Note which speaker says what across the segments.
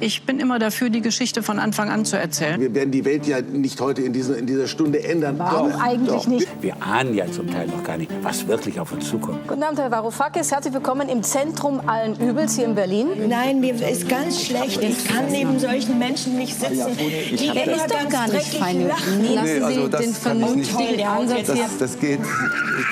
Speaker 1: Ich bin immer dafür, die Geschichte von Anfang an zu erzählen.
Speaker 2: Wir werden die Welt ja nicht heute in dieser, in dieser Stunde ändern.
Speaker 3: Warum doch, eigentlich doch. nicht?
Speaker 4: Wir ahnen ja zum Teil noch gar nicht, was wirklich auf uns zukommt.
Speaker 3: Guten Abend, Herr Varoufakis. Herzlich willkommen im Zentrum allen Übels hier in Berlin.
Speaker 5: Nein, mir ist ganz schlecht. Ich kann neben solchen Menschen nicht sitzen.
Speaker 3: Die er ist doch gar nicht fein. Lassen nee, also Sie den vernünftigen Ansatz
Speaker 6: hier. Das, das geht.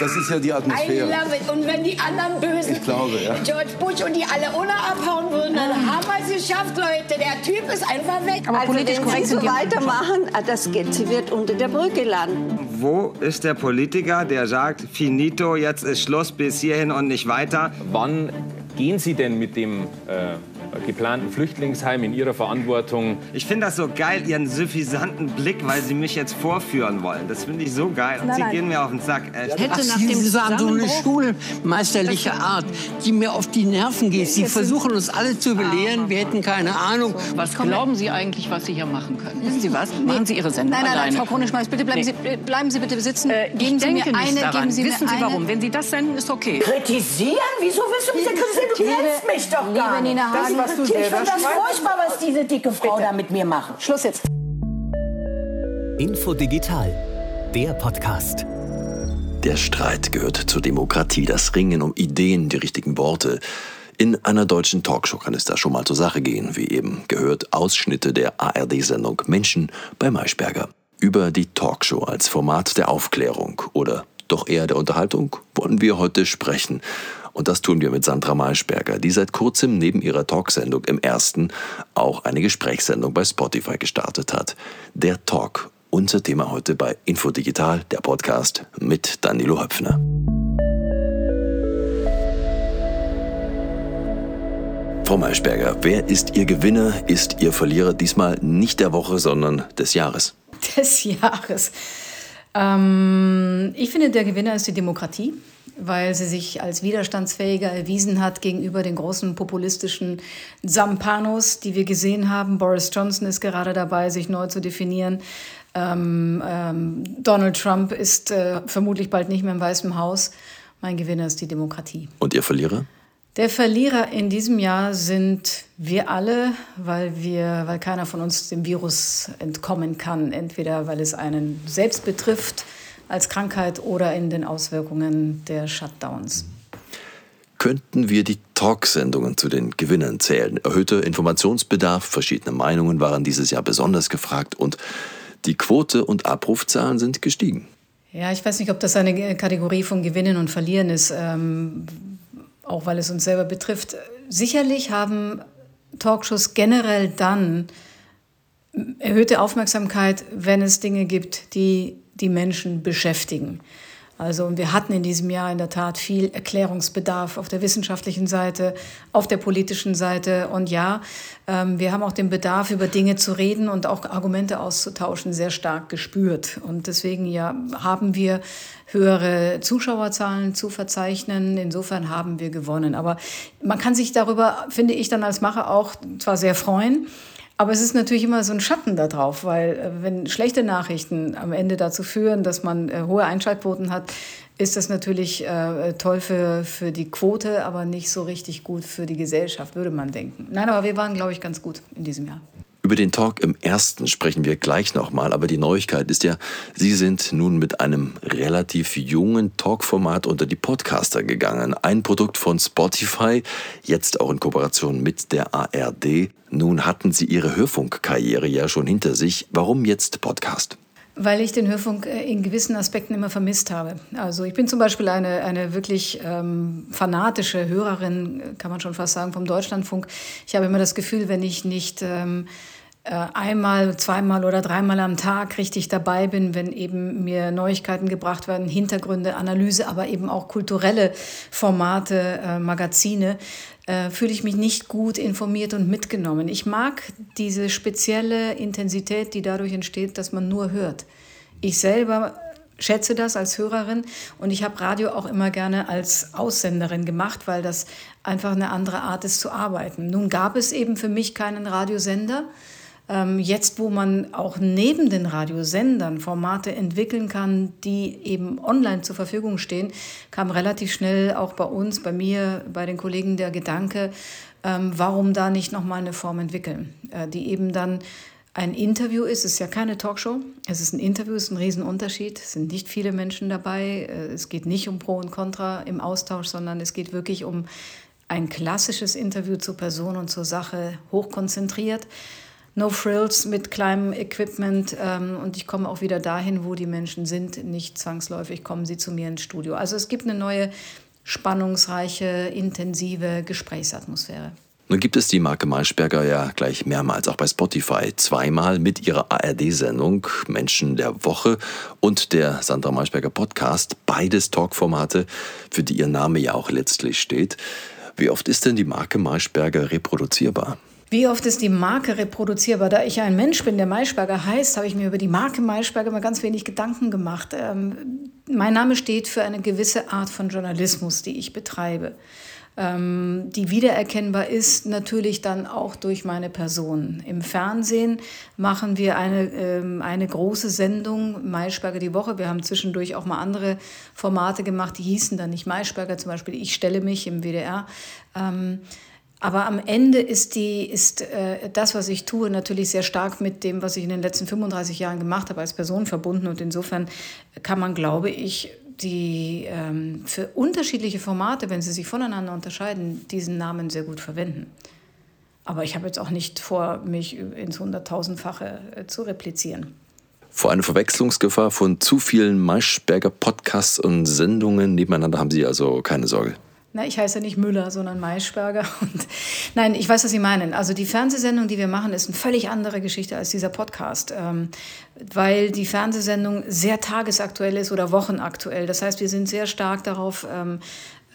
Speaker 6: Das ist ja die Atmosphäre.
Speaker 5: I love it. Und wenn die anderen Bösen,
Speaker 6: ich glaube, ja.
Speaker 5: George Bush und die alle ohne abhauen würden, dann haben wir es geschafft, Leute. Der Typ ist einfach weg.
Speaker 3: Aber also politisch wenn korrekt Sie so weitermachen, ah, das geht, sie wird unter der Brücke landen.
Speaker 7: Wo ist der Politiker, der sagt, finito, jetzt ist Schluss, bis hierhin und nicht weiter?
Speaker 8: Wann gehen Sie denn mit dem äh, geplanten Flüchtlingsheim in Ihrer Verantwortung.
Speaker 7: Ich finde das so geil, Ihren suffisanten Blick, weil Sie mich jetzt vorführen wollen. Das finde ich so geil. Und nein, Sie nein. gehen mir auf den Sack.
Speaker 9: Echt. Hätte Ach, nach dem Sie sagen so eine schulmeisterliche Art, die mir auf die Nerven geht. Sie versuchen uns alle zu belehren, wir hätten keine Ahnung.
Speaker 1: Was glauben Sie eigentlich, was Sie hier machen können? Wissen Sie was? Machen Sie Ihre Sendung
Speaker 3: Nein, nein,
Speaker 1: nein,
Speaker 3: Frau Kronischmeiß, bitte bleiben, nee. Sie, bleiben Sie bitte sitzen.
Speaker 1: Äh, geben Sie mir eine, geben Sie Wissen Sie warum? Wenn Sie das senden, ist okay.
Speaker 5: Kritisieren? Wieso willst du mich denn kritisieren? Du kennst mich doch gar nicht.
Speaker 3: Nina Hagen,
Speaker 5: das, was du selber furchtbar, was diese dicke Frau Bitte. da mit mir macht.
Speaker 3: Schluss jetzt.
Speaker 10: Info Digital, der Podcast.
Speaker 11: Der Streit gehört zur Demokratie, das Ringen um Ideen, die richtigen Worte. In einer deutschen Talkshow kann es da schon mal zur Sache gehen, wie eben gehört Ausschnitte der ARD-Sendung Menschen bei Maischberger. Über die Talkshow als Format der Aufklärung oder doch eher der Unterhaltung wollen wir heute sprechen. Und das tun wir mit Sandra Maischberger, die seit kurzem neben ihrer Talksendung im ersten auch eine Gesprächssendung bei Spotify gestartet hat. Der Talk, unser Thema heute bei Infodigital, der Podcast mit Danilo Höpfner. Frau Maischberger, wer ist Ihr Gewinner, ist Ihr Verlierer diesmal nicht der Woche, sondern des Jahres?
Speaker 3: Des Jahres. Ähm, ich finde, der Gewinner ist die Demokratie weil sie sich als widerstandsfähiger erwiesen hat gegenüber den großen populistischen Zampanos, die wir gesehen haben. Boris Johnson ist gerade dabei, sich neu zu definieren. Ähm, ähm, Donald Trump ist äh, vermutlich bald nicht mehr im Weißen Haus. Mein Gewinner ist die Demokratie.
Speaker 11: Und Ihr Verlierer?
Speaker 3: Der Verlierer in diesem Jahr sind wir alle, weil, wir, weil keiner von uns dem Virus entkommen kann. Entweder weil es einen selbst betrifft, als Krankheit oder in den Auswirkungen der Shutdowns.
Speaker 11: Könnten wir die Talksendungen zu den Gewinnern zählen? Erhöhter Informationsbedarf, verschiedene Meinungen waren dieses Jahr besonders gefragt und die Quote und Abrufzahlen sind gestiegen.
Speaker 3: Ja, ich weiß nicht, ob das eine Kategorie von Gewinnen und Verlieren ist, ähm, auch weil es uns selber betrifft. Sicherlich haben Talkshows generell dann erhöhte Aufmerksamkeit, wenn es Dinge gibt, die die Menschen beschäftigen. Also wir hatten in diesem Jahr in der Tat viel Erklärungsbedarf auf der wissenschaftlichen Seite, auf der politischen Seite. Und ja, ähm, wir haben auch den Bedarf, über Dinge zu reden und auch Argumente auszutauschen, sehr stark gespürt. Und deswegen ja, haben wir höhere Zuschauerzahlen zu verzeichnen. Insofern haben wir gewonnen. Aber man kann sich darüber, finde ich, dann als Macher auch zwar sehr freuen, aber es ist natürlich immer so ein Schatten da drauf, weil äh, wenn schlechte Nachrichten am Ende dazu führen, dass man äh, hohe Einschaltquoten hat, ist das natürlich äh, toll für, für die Quote, aber nicht so richtig gut für die Gesellschaft, würde man denken. Nein, aber wir waren, glaube ich, ganz gut in diesem Jahr.
Speaker 11: Über den Talk im ersten sprechen wir gleich nochmal, aber die Neuigkeit ist ja, Sie sind nun mit einem relativ jungen Talkformat unter die Podcaster gegangen. Ein Produkt von Spotify, jetzt auch in Kooperation mit der ARD. Nun hatten Sie Ihre Hörfunkkarriere ja schon hinter sich. Warum jetzt Podcast?
Speaker 3: Weil ich den Hörfunk äh, in gewissen Aspekten immer vermisst habe. Also ich bin zum Beispiel eine, eine wirklich ähm, fanatische Hörerin, kann man schon fast sagen, vom Deutschlandfunk. Ich habe immer das Gefühl, wenn ich nicht ähm, äh, einmal, zweimal oder dreimal am Tag richtig dabei bin, wenn eben mir Neuigkeiten gebracht werden, Hintergründe, Analyse, aber eben auch kulturelle Formate, äh, Magazine, äh, fühle ich mich nicht gut informiert und mitgenommen. Ich mag diese spezielle Intensität, die dadurch entsteht, dass man nur hört. Ich selber schätze das als Hörerin und ich habe Radio auch immer gerne als Aussenderin gemacht, weil das einfach eine andere Art ist zu arbeiten. Nun gab es eben für mich keinen Radiosender. Ähm, jetzt, wo man auch neben den Radiosendern Formate entwickeln kann, die eben online zur Verfügung stehen, kam relativ schnell auch bei uns, bei mir, bei den Kollegen der Gedanke, ähm, warum da nicht nochmal eine Form entwickeln, äh, die eben dann ein Interview ist. Es ist ja keine Talkshow, es ist ein Interview, es ist ein Riesenunterschied. Es sind nicht viele Menschen dabei. Äh, es geht nicht um Pro und Contra im Austausch, sondern es geht wirklich um ein klassisches Interview zur Person und zur Sache, hochkonzentriert. No Frills mit kleinem Equipment ähm, und ich komme auch wieder dahin, wo die Menschen sind. Nicht zwangsläufig kommen sie zu mir ins Studio. Also es gibt eine neue spannungsreiche, intensive Gesprächsatmosphäre.
Speaker 11: Nun gibt es die Marke Maischberger ja gleich mehrmals, auch bei Spotify. Zweimal mit ihrer ARD-Sendung Menschen der Woche und der Sandra Maischberger Podcast. Beides Talkformate, für die ihr Name ja auch letztlich steht. Wie oft ist denn die Marke Maischberger reproduzierbar?
Speaker 3: Wie oft ist die Marke reproduzierbar? Da ich ja ein Mensch bin, der Maischberger heißt, habe ich mir über die Marke Maischberger mal ganz wenig Gedanken gemacht. Ähm, mein Name steht für eine gewisse Art von Journalismus, die ich betreibe. Ähm, die wiedererkennbar ist natürlich dann auch durch meine Person. Im Fernsehen machen wir eine, ähm, eine große Sendung, Maischberger die Woche. Wir haben zwischendurch auch mal andere Formate gemacht, die hießen dann nicht Maischberger, zum Beispiel Ich stelle mich im WDR. Ähm, aber am Ende ist, die, ist äh, das, was ich tue, natürlich sehr stark mit dem, was ich in den letzten 35 Jahren gemacht habe, als Person verbunden. Und insofern kann man, glaube ich, die ähm, für unterschiedliche Formate, wenn sie sich voneinander unterscheiden, diesen Namen sehr gut verwenden. Aber ich habe jetzt auch nicht vor, mich ins Hunderttausendfache äh, zu replizieren.
Speaker 11: Vor einer Verwechslungsgefahr von zu vielen Maischberger Podcasts und Sendungen nebeneinander haben Sie also keine Sorge.
Speaker 3: Na, ich heiße nicht Müller, sondern Maischberger. Und nein, ich weiß, was Sie meinen. Also die Fernsehsendung, die wir machen, ist eine völlig andere Geschichte als dieser Podcast, ähm, weil die Fernsehsendung sehr tagesaktuell ist oder wochenaktuell. Das heißt, wir sind sehr stark darauf ähm,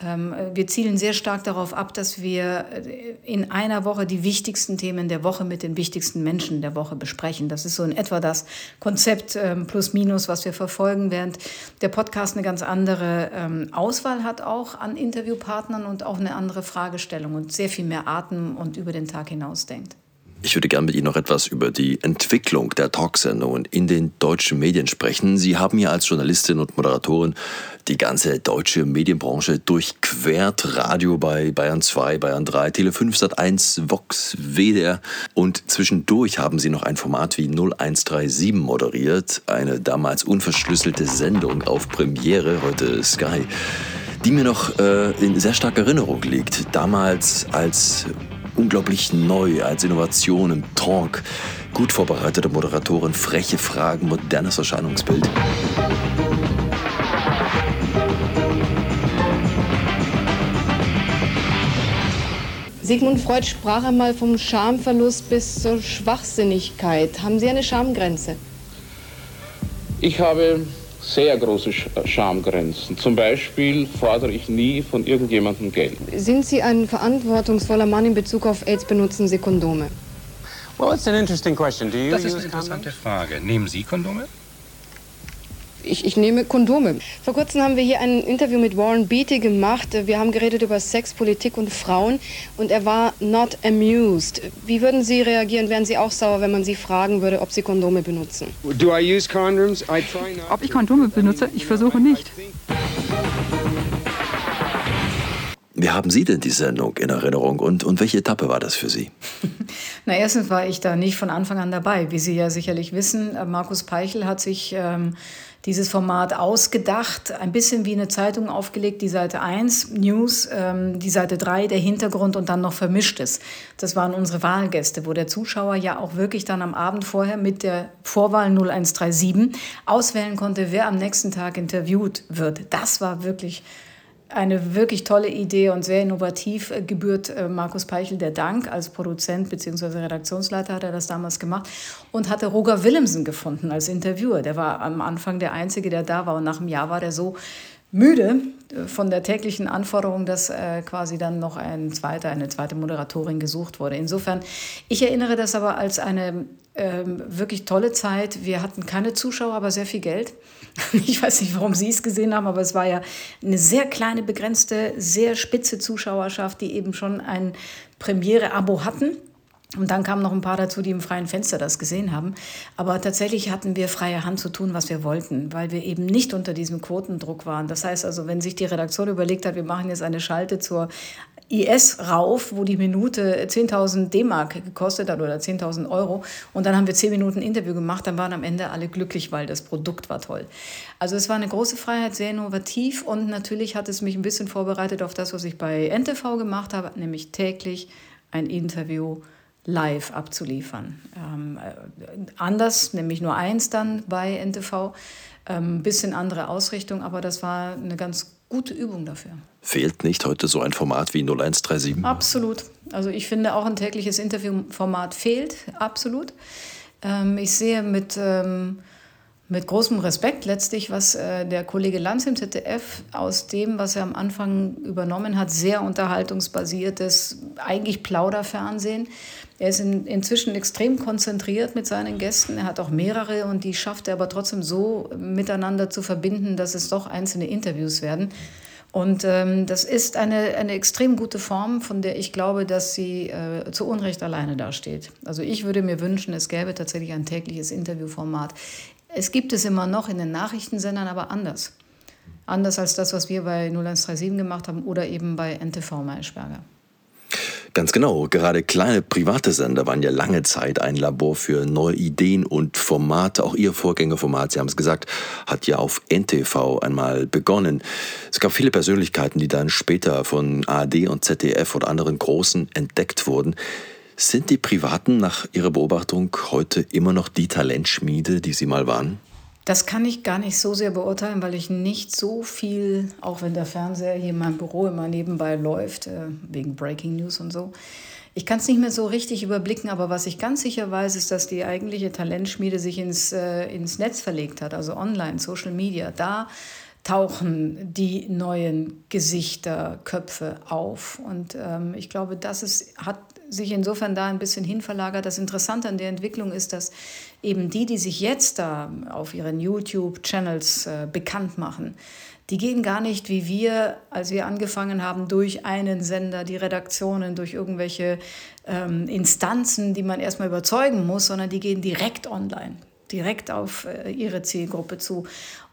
Speaker 3: wir zielen sehr stark darauf ab, dass wir äh, in einer Woche die wichtigsten Themen der Woche mit den wichtigsten Menschen der Woche besprechen. Das ist so in etwa das Konzept ähm, plus minus, was wir verfolgen, während der Podcast eine ganz andere ähm, Auswahl hat auch an Interviewpartnern und auch eine andere Fragestellung und sehr viel mehr Atem und über den Tag hinaus denkt.
Speaker 11: Ich würde gerne mit Ihnen noch etwas über die Entwicklung der Talksendungen in den deutschen Medien sprechen. Sie haben ja als Journalistin und Moderatorin die ganze deutsche Medienbranche durchquert. Radio bei Bayern 2, Bayern 3, Tele 5, Sat 1, Vox, WDR. Und zwischendurch haben Sie noch ein Format wie 0137 moderiert. Eine damals unverschlüsselte Sendung auf Premiere, heute Sky die mir noch äh, in sehr starker Erinnerung liegt. Damals als unglaublich neu als Innovation im Talk. Gut vorbereitete Moderatoren, freche Fragen, modernes Erscheinungsbild.
Speaker 12: Sigmund Freud sprach einmal vom Schamverlust bis zur Schwachsinnigkeit. Haben Sie eine Schamgrenze?
Speaker 13: Ich habe sehr große Schamgrenzen. Zum Beispiel fordere ich nie von irgendjemandem Geld.
Speaker 12: Sind Sie ein verantwortungsvoller Mann in Bezug auf AIDS? Benutzen Sie Kondome?
Speaker 14: Well, it's an interesting question. Do you
Speaker 15: das ist eine interessante Frage. Nehmen Sie Kondome?
Speaker 12: Ich, ich, nehme Kondome. Vor kurzem haben wir hier ein Interview mit Warren Beatty gemacht. Wir haben geredet über Sex, Politik und Frauen und er war not amused. Wie würden Sie reagieren? Wären Sie auch sauer, wenn man Sie fragen würde, ob Sie Kondome benutzen?
Speaker 16: Ob ich Kondome benutze? Ich versuche nicht.
Speaker 11: Wie haben Sie denn die Sendung in Erinnerung und, und welche Etappe war das für Sie?
Speaker 3: Na, erstens war ich da nicht von Anfang an dabei. Wie Sie ja sicherlich wissen, Markus Peichel hat sich ähm, dieses Format ausgedacht, ein bisschen wie eine Zeitung aufgelegt, die Seite 1, News, ähm, die Seite 3, der Hintergrund und dann noch Vermischtes. Das waren unsere Wahlgäste, wo der Zuschauer ja auch wirklich dann am Abend vorher mit der Vorwahl 0137 auswählen konnte, wer am nächsten Tag interviewt wird. Das war wirklich eine wirklich tolle Idee und sehr innovativ äh, gebührt äh, Markus Peichel der Dank. Als Produzent bzw. Redaktionsleiter hat er das damals gemacht und hatte Roger Willemsen gefunden als Interviewer. Der war am Anfang der Einzige, der da war und nach einem Jahr war der so müde von der täglichen Anforderung, dass äh, quasi dann noch ein zweiter, eine zweite Moderatorin gesucht wurde. Insofern, ich erinnere das aber als eine ähm, wirklich tolle Zeit. Wir hatten keine Zuschauer, aber sehr viel Geld. Ich weiß nicht, warum Sie es gesehen haben, aber es war ja eine sehr kleine, begrenzte, sehr spitze Zuschauerschaft, die eben schon ein Premiere-Abo hatten. Und dann kamen noch ein paar dazu, die im freien Fenster das gesehen haben. Aber tatsächlich hatten wir freie Hand zu tun, was wir wollten, weil wir eben nicht unter diesem Quotendruck waren. Das heißt also, wenn sich die Redaktion überlegt hat, wir machen jetzt eine Schalte zur IS rauf, wo die Minute 10.000 D-Mark gekostet hat oder 10.000 Euro. Und dann haben wir zehn Minuten Interview gemacht. Dann waren am Ende alle glücklich, weil das Produkt war toll. Also es war eine große Freiheit, sehr innovativ. Und natürlich hat es mich ein bisschen vorbereitet auf das, was ich bei NTV gemacht habe, nämlich täglich ein Interview live abzuliefern. Ähm, äh, anders, nämlich nur eins dann bei NTV. Ein ähm, bisschen andere Ausrichtung, aber das war eine ganz gute Übung dafür.
Speaker 11: Fehlt nicht heute so ein Format wie 0137?
Speaker 3: Absolut. Also ich finde auch ein tägliches Interviewformat fehlt, absolut. Ähm, ich sehe mit, ähm, mit großem Respekt letztlich, was äh, der Kollege Lanz im ZDF aus dem, was er am Anfang übernommen hat, sehr unterhaltungsbasiertes, eigentlich Plauderfernsehen. Er ist in, inzwischen extrem konzentriert mit seinen Gästen. Er hat auch mehrere und die schafft er aber trotzdem so miteinander zu verbinden, dass es doch einzelne Interviews werden. Und ähm, das ist eine, eine extrem gute Form, von der ich glaube, dass sie äh, zu Unrecht alleine dasteht. Also ich würde mir wünschen, es gäbe tatsächlich ein tägliches Interviewformat. Es gibt es immer noch in den Nachrichtensendern, aber anders. Anders als das, was wir bei 0137 gemacht haben oder eben bei NTV Maischberger.
Speaker 11: Ganz genau. Gerade kleine private Sender waren ja lange Zeit ein Labor für neue Ideen und Formate. Auch Ihr Vorgängerformat, Sie haben es gesagt, hat ja auf NTV einmal begonnen. Es gab viele Persönlichkeiten, die dann später von ARD und ZDF oder anderen Großen entdeckt wurden. Sind die Privaten nach Ihrer Beobachtung heute immer noch die Talentschmiede, die sie mal waren?
Speaker 3: Das kann ich gar nicht so sehr beurteilen, weil ich nicht so viel, auch wenn der Fernseher hier in meinem Büro immer nebenbei läuft, äh, wegen Breaking News und so. Ich kann es nicht mehr so richtig überblicken, aber was ich ganz sicher weiß, ist, dass die eigentliche Talentschmiede sich ins, äh, ins Netz verlegt hat, also online, Social Media. Da tauchen die neuen Gesichter, Köpfe auf. Und ähm, ich glaube, das ist, hat sich insofern da ein bisschen hinverlagert. Das Interessante an der Entwicklung ist, dass eben die, die sich jetzt da auf ihren YouTube-Channels äh, bekannt machen, die gehen gar nicht wie wir, als wir angefangen haben, durch einen Sender, die Redaktionen, durch irgendwelche ähm, Instanzen, die man erstmal überzeugen muss, sondern die gehen direkt online, direkt auf äh, ihre Zielgruppe zu.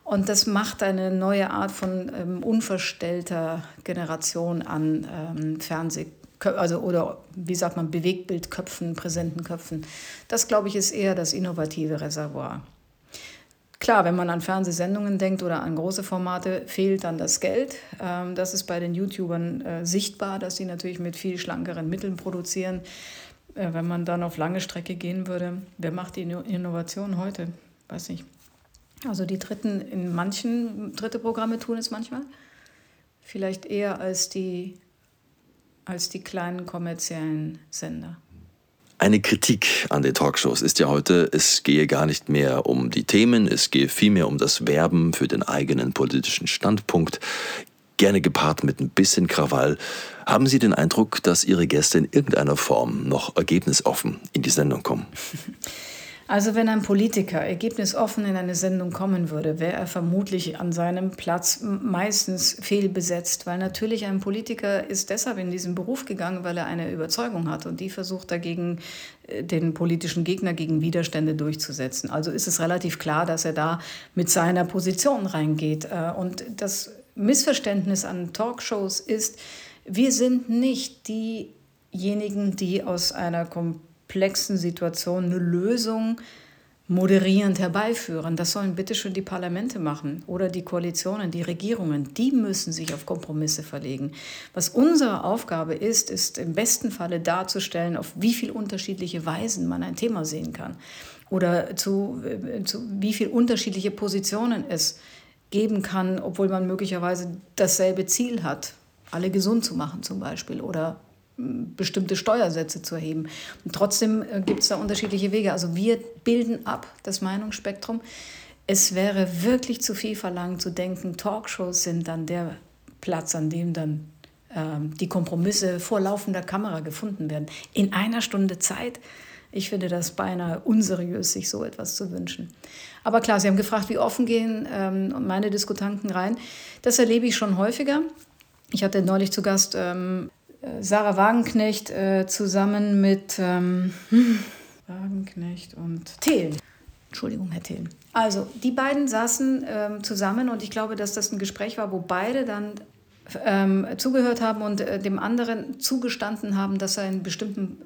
Speaker 3: Und das macht eine neue Art von ähm, unverstellter Generation an ähm, Fernseh also oder wie sagt man, Bewegtbildköpfen, präsenten Köpfen. Das, glaube ich, ist eher das innovative Reservoir. Klar, wenn man an Fernsehsendungen denkt oder an große Formate, fehlt dann das Geld. Ähm, das ist bei den YouTubern äh, sichtbar, dass sie natürlich mit viel schlankeren Mitteln produzieren. Äh, wenn man dann auf lange Strecke gehen würde, wer macht die Innovation heute? Weiß nicht. Also die Dritten in manchen dritte Programme tun es manchmal. Vielleicht eher als die als die kleinen kommerziellen Sender.
Speaker 11: Eine Kritik an den Talkshows ist ja heute, es gehe gar nicht mehr um die Themen, es gehe vielmehr um das Werben für den eigenen politischen Standpunkt, gerne gepaart mit ein bisschen Krawall. Haben Sie den Eindruck, dass Ihre Gäste in irgendeiner Form noch ergebnisoffen in die Sendung kommen?
Speaker 3: Also wenn ein Politiker ergebnisoffen in eine Sendung kommen würde, wäre er vermutlich an seinem Platz meistens fehlbesetzt, weil natürlich ein Politiker ist deshalb in diesen Beruf gegangen, weil er eine Überzeugung hat und die versucht dagegen äh, den politischen Gegner gegen Widerstände durchzusetzen. Also ist es relativ klar, dass er da mit seiner Position reingeht. Äh, und das Missverständnis an Talkshows ist, wir sind nicht diejenigen, die aus einer komplett komplexen Situationen eine Lösung moderierend herbeiführen. Das sollen bitte schon die Parlamente machen oder die Koalitionen, die Regierungen. Die müssen sich auf Kompromisse verlegen. Was unsere Aufgabe ist, ist im besten Falle darzustellen, auf wie viele unterschiedliche Weisen man ein Thema sehen kann oder zu, äh, zu wie viele unterschiedliche Positionen es geben kann, obwohl man möglicherweise dasselbe Ziel hat, alle gesund zu machen zum Beispiel oder bestimmte Steuersätze zu erheben. Und trotzdem äh, gibt es da unterschiedliche Wege. Also wir bilden ab das Meinungsspektrum. Es wäre wirklich zu viel verlangt zu denken, Talkshows sind dann der Platz, an dem dann ähm, die Kompromisse vor laufender Kamera gefunden werden. In einer Stunde Zeit. Ich finde das beinahe unseriös, sich so etwas zu wünschen. Aber klar, Sie haben gefragt, wie offen gehen ähm, meine Diskutanten rein. Das erlebe ich schon häufiger. Ich hatte neulich zu Gast ähm, Sarah Wagenknecht äh, zusammen mit ähm, Wagenknecht und Thelen. Entschuldigung, Herr Thelen. Also, die beiden saßen ähm, zusammen und ich glaube, dass das ein Gespräch war, wo beide dann ähm, zugehört haben und äh, dem anderen zugestanden haben, dass er in bestimmten,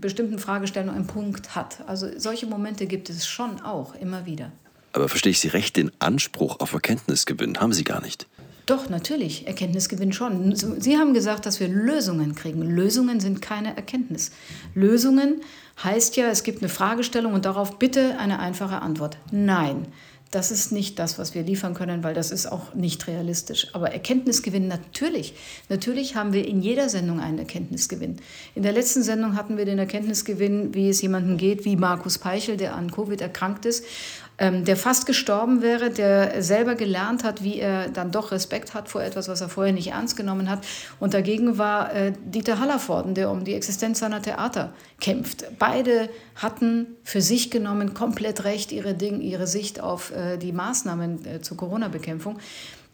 Speaker 3: bestimmten Fragestellungen einen Punkt hat. Also solche Momente gibt es schon auch immer wieder.
Speaker 11: Aber verstehe ich Sie recht, den Anspruch auf Erkenntnisgewinn haben Sie gar nicht.
Speaker 3: Doch, natürlich, Erkenntnisgewinn schon. Sie haben gesagt, dass wir Lösungen kriegen. Lösungen sind keine Erkenntnis. Lösungen heißt ja, es gibt eine Fragestellung und darauf bitte eine einfache Antwort. Nein, das ist nicht das, was wir liefern können, weil das ist auch nicht realistisch. Aber Erkenntnisgewinn natürlich. Natürlich haben wir in jeder Sendung einen Erkenntnisgewinn. In der letzten Sendung hatten wir den Erkenntnisgewinn, wie es jemandem geht, wie Markus Peichel, der an Covid erkrankt ist ähm, der fast gestorben wäre, der selber gelernt hat, wie er dann doch Respekt hat vor etwas, was er vorher nicht ernst genommen hat. Und dagegen war äh, Dieter Hallervorden, der um die Existenz seiner Theater kämpft. Beide hatten für sich genommen komplett recht, ihre, Ding, ihre Sicht auf äh, die Maßnahmen äh, zur Corona-Bekämpfung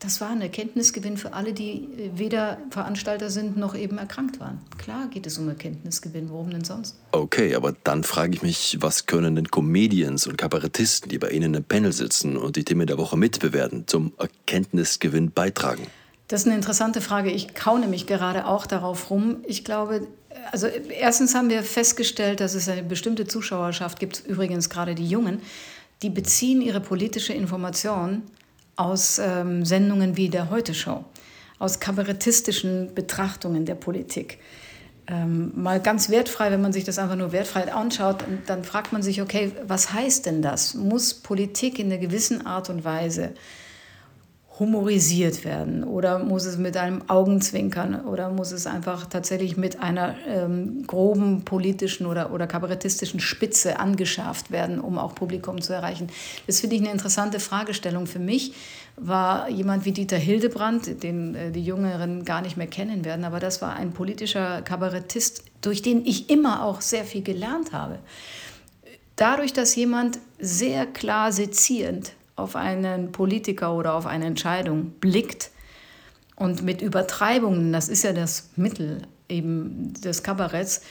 Speaker 3: das war ein Erkenntnisgewinn für alle, die äh, weder Veranstalter sind noch eben erkrankt waren. Klar geht es um Erkenntnisgewinn, worum denn sonst?
Speaker 11: Okay, aber dann frage ich mich, was können denn Comedians und Kabarettisten, die bei Ihnen im Panel sitzen und die Themen der Woche mitbewerten, zum Erkenntnisgewinn beitragen?
Speaker 3: Das ist eine interessante Frage. Ich kaune mich gerade auch darauf rum. Ich glaube, also erstens haben wir festgestellt, dass es eine bestimmte Zuschauerschaft gibt, übrigens gerade die Jungen, die beziehen ihre politische Information aus ähm, Sendungen wie der Heute-Show, aus kabarettistischen Betrachtungen der Politik. Ähm, mal ganz wertfrei, wenn man sich das einfach nur wertfrei anschaut, dann fragt man sich, okay, was heißt denn das? Muss Politik in einer gewissen Art und Weise humorisiert werden oder muss es mit einem Augenzwinkern oder muss es einfach tatsächlich mit einer ähm, groben politischen oder, oder kabarettistischen Spitze angeschärft werden, um auch Publikum zu erreichen? Das finde ich eine interessante Fragestellung. Für mich war jemand wie Dieter Hildebrand, den äh, die Jüngeren gar nicht mehr kennen werden, aber das war ein politischer Kabarettist, durch den ich immer auch sehr viel gelernt habe. Dadurch, dass jemand sehr klar sezierend auf einen Politiker oder auf eine Entscheidung blickt und mit Übertreibungen, das ist ja das Mittel eben des Kabaretts,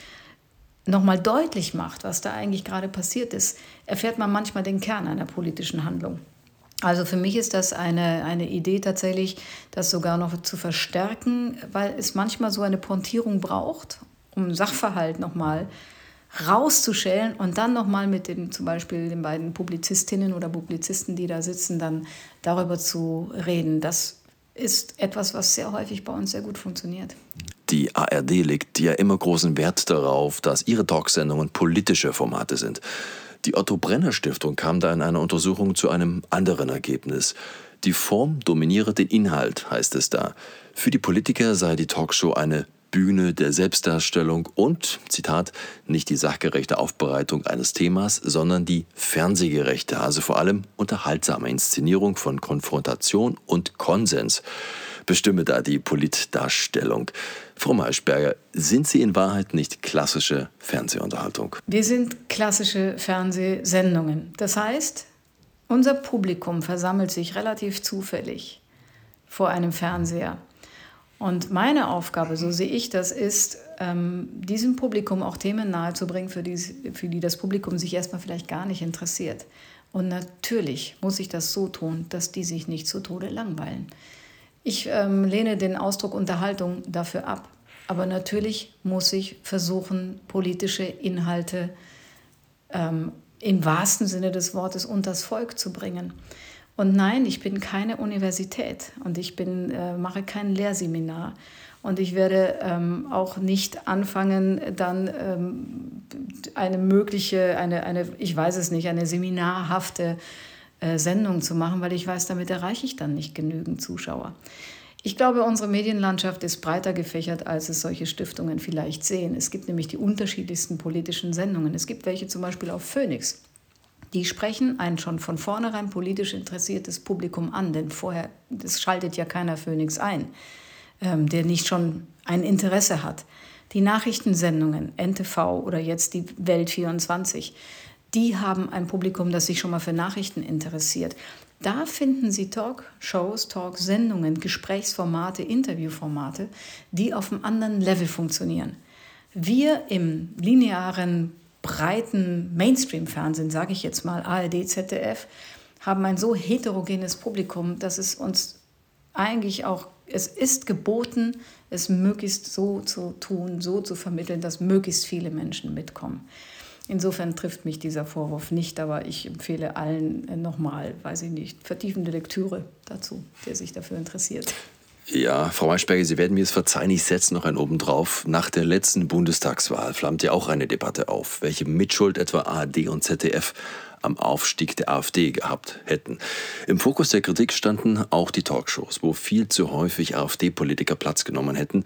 Speaker 3: nochmal deutlich macht, was da eigentlich gerade passiert ist, erfährt man manchmal den Kern einer politischen Handlung. Also für mich ist das eine, eine Idee tatsächlich, das sogar noch zu verstärken, weil es manchmal so eine Pontierung braucht, um Sachverhalt nochmal mal rauszuschälen und dann nochmal mit den zum Beispiel den beiden Publizistinnen oder Publizisten, die da sitzen, dann darüber zu reden. Das ist etwas, was sehr häufig bei uns sehr gut funktioniert.
Speaker 11: Die ARD legt ja immer großen Wert darauf, dass ihre Talksendungen politische Formate sind. Die Otto Brenner Stiftung kam da in einer Untersuchung zu einem anderen Ergebnis. Die Form dominiere den Inhalt, heißt es da. Für die Politiker sei die Talkshow eine Bühne der Selbstdarstellung und, Zitat, nicht die sachgerechte Aufbereitung eines Themas, sondern die fernsehgerechte, also vor allem unterhaltsame Inszenierung von Konfrontation und Konsens bestimme da die Politdarstellung. Frau Maischberger, sind Sie in Wahrheit nicht klassische Fernsehunterhaltung?
Speaker 3: Wir sind klassische Fernsehsendungen. Das heißt, unser Publikum versammelt sich relativ zufällig vor einem Fernseher. Und meine Aufgabe, so sehe ich das, ist, ähm, diesem Publikum auch Themen nahezubringen, für die, für die das Publikum sich erstmal vielleicht gar nicht interessiert. Und natürlich muss ich das so tun, dass die sich nicht zu Tode langweilen. Ich ähm, lehne den Ausdruck Unterhaltung dafür ab. Aber natürlich muss ich versuchen, politische Inhalte ähm, im wahrsten Sinne des Wortes unters Volk zu bringen. Und nein, ich bin keine Universität und ich bin, äh, mache kein Lehrseminar. Und ich werde ähm, auch nicht anfangen, dann ähm, eine mögliche, eine, eine, ich weiß es nicht, eine seminarhafte äh, Sendung zu machen, weil ich weiß, damit erreiche ich dann nicht genügend Zuschauer. Ich glaube, unsere Medienlandschaft ist breiter gefächert, als es solche Stiftungen vielleicht sehen. Es gibt nämlich die unterschiedlichsten politischen Sendungen. Es gibt welche zum Beispiel auf Phoenix. Die sprechen ein schon von vornherein politisch interessiertes Publikum an, denn vorher, das schaltet ja keiner Phoenix ein, ähm, der nicht schon ein Interesse hat. Die Nachrichtensendungen, NTV oder jetzt die Welt 24, die haben ein Publikum, das sich schon mal für Nachrichten interessiert. Da finden Sie Talkshows, Talksendungen, Gesprächsformate, Interviewformate, die auf einem anderen Level funktionieren. Wir im linearen breiten Mainstream-Fernsehen, sage ich jetzt mal, ARD, ZDF, haben ein so heterogenes Publikum, dass es uns eigentlich auch es ist geboten, es möglichst so zu tun, so zu vermitteln, dass möglichst viele Menschen mitkommen. Insofern trifft mich dieser Vorwurf nicht, aber ich empfehle allen äh, nochmal, weiß ich nicht, vertiefende Lektüre dazu, der sich dafür interessiert.
Speaker 11: Ja, Frau Maischberger, Sie werden mir es verzeihen, ich setze noch ein oben drauf. Nach der letzten Bundestagswahl flammt ja auch eine Debatte auf, welche Mitschuld etwa ARD und ZDF am Aufstieg der AfD gehabt hätten. Im Fokus der Kritik standen auch die Talkshows, wo viel zu häufig AfD-Politiker Platz genommen hätten.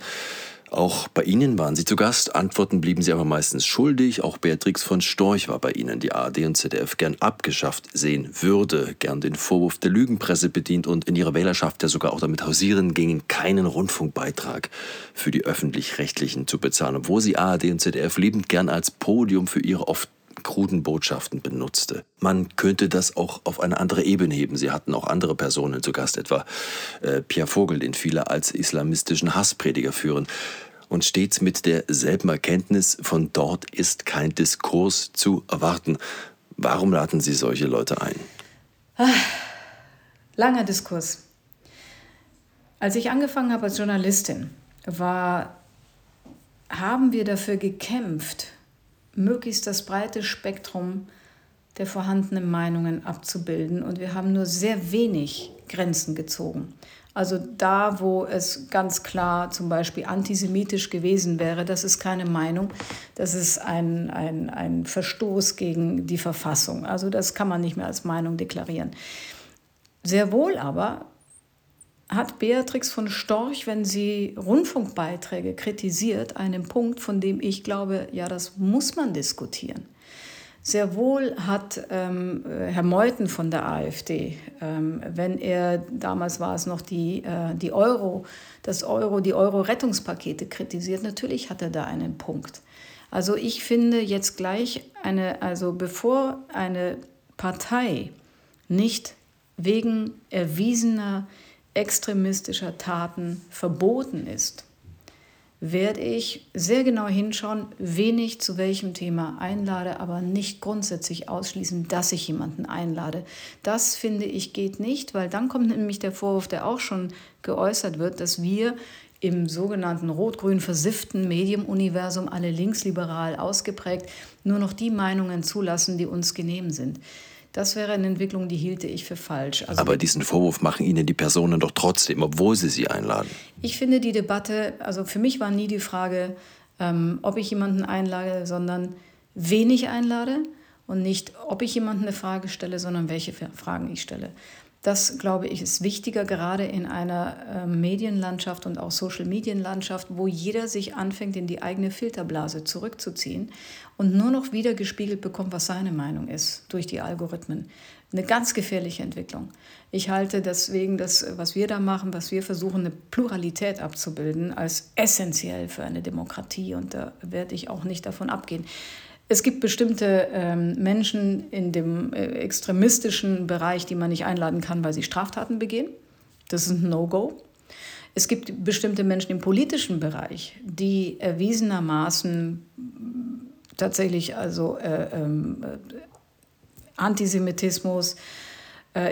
Speaker 11: Auch bei Ihnen waren Sie zu Gast. Antworten blieben Sie aber meistens schuldig. Auch Beatrix von Storch war bei Ihnen, die ARD und ZDF gern abgeschafft sehen würde, gern den Vorwurf der Lügenpresse bedient und in ihrer Wählerschaft ja sogar auch damit hausieren gingen, keinen Rundfunkbeitrag für die öffentlich-rechtlichen zu bezahlen, obwohl sie ARD und ZDF liebend gern als Podium für ihre oft kruden Botschaften benutzte. Man könnte das auch auf eine andere Ebene heben. Sie hatten auch andere Personen zu Gast, etwa äh, Pierre Vogel, den viele als islamistischen Hassprediger führen. Und stets mit derselben Erkenntnis, von dort ist kein Diskurs zu erwarten. Warum laden Sie solche Leute ein?
Speaker 3: Ah, langer Diskurs. Als ich angefangen habe als Journalistin, war, haben wir dafür gekämpft, möglichst das breite Spektrum der vorhandenen Meinungen abzubilden. Und wir haben nur sehr wenig Grenzen gezogen. Also da, wo es ganz klar zum Beispiel antisemitisch gewesen wäre, das ist keine Meinung, das ist ein, ein, ein Verstoß gegen die Verfassung. Also das kann man nicht mehr als Meinung deklarieren. Sehr wohl aber hat Beatrix von Storch, wenn sie Rundfunkbeiträge kritisiert, einen Punkt, von dem ich glaube, ja, das muss man diskutieren. Sehr wohl hat ähm, Herr Meuthen von der AfD, ähm, wenn er, damals war es noch die, äh, die Euro, das Euro, die Euro-Rettungspakete kritisiert, natürlich hat er da einen Punkt. Also ich finde jetzt gleich eine, also bevor eine Partei nicht wegen erwiesener extremistischer Taten verboten ist, werde ich sehr genau hinschauen, wen ich zu welchem Thema einlade, aber nicht grundsätzlich ausschließen, dass ich jemanden einlade. Das finde ich geht nicht, weil dann kommt nämlich der Vorwurf, der auch schon geäußert wird, dass wir im sogenannten rot-grün versifften Medienuniversum, alle linksliberal ausgeprägt, nur noch die Meinungen zulassen, die uns genehm sind. Das wäre eine Entwicklung, die hielte ich für falsch.
Speaker 11: Also Aber diesen Vorwurf machen Ihnen die Personen doch trotzdem, obwohl Sie sie einladen.
Speaker 3: Ich finde die Debatte, also für mich war nie die Frage, ähm, ob ich jemanden einlade, sondern wen ich einlade und nicht, ob ich jemanden eine Frage stelle, sondern welche Fragen ich stelle. Das, glaube ich, ist wichtiger, gerade in einer äh, Medienlandschaft und auch Social-Medien-Landschaft, wo jeder sich anfängt, in die eigene Filterblase zurückzuziehen und nur noch wieder gespiegelt bekommt, was seine Meinung ist durch die Algorithmen. Eine ganz gefährliche Entwicklung. Ich halte deswegen das, was wir da machen, was wir versuchen, eine Pluralität abzubilden, als essentiell für eine Demokratie. Und da werde ich auch nicht davon abgehen. Es gibt bestimmte ähm, Menschen in dem äh, extremistischen Bereich, die man nicht einladen kann, weil sie Straftaten begehen. Das ist ein No-Go. Es gibt bestimmte Menschen im politischen Bereich, die erwiesenermaßen tatsächlich also äh, ähm, äh, Antisemitismus,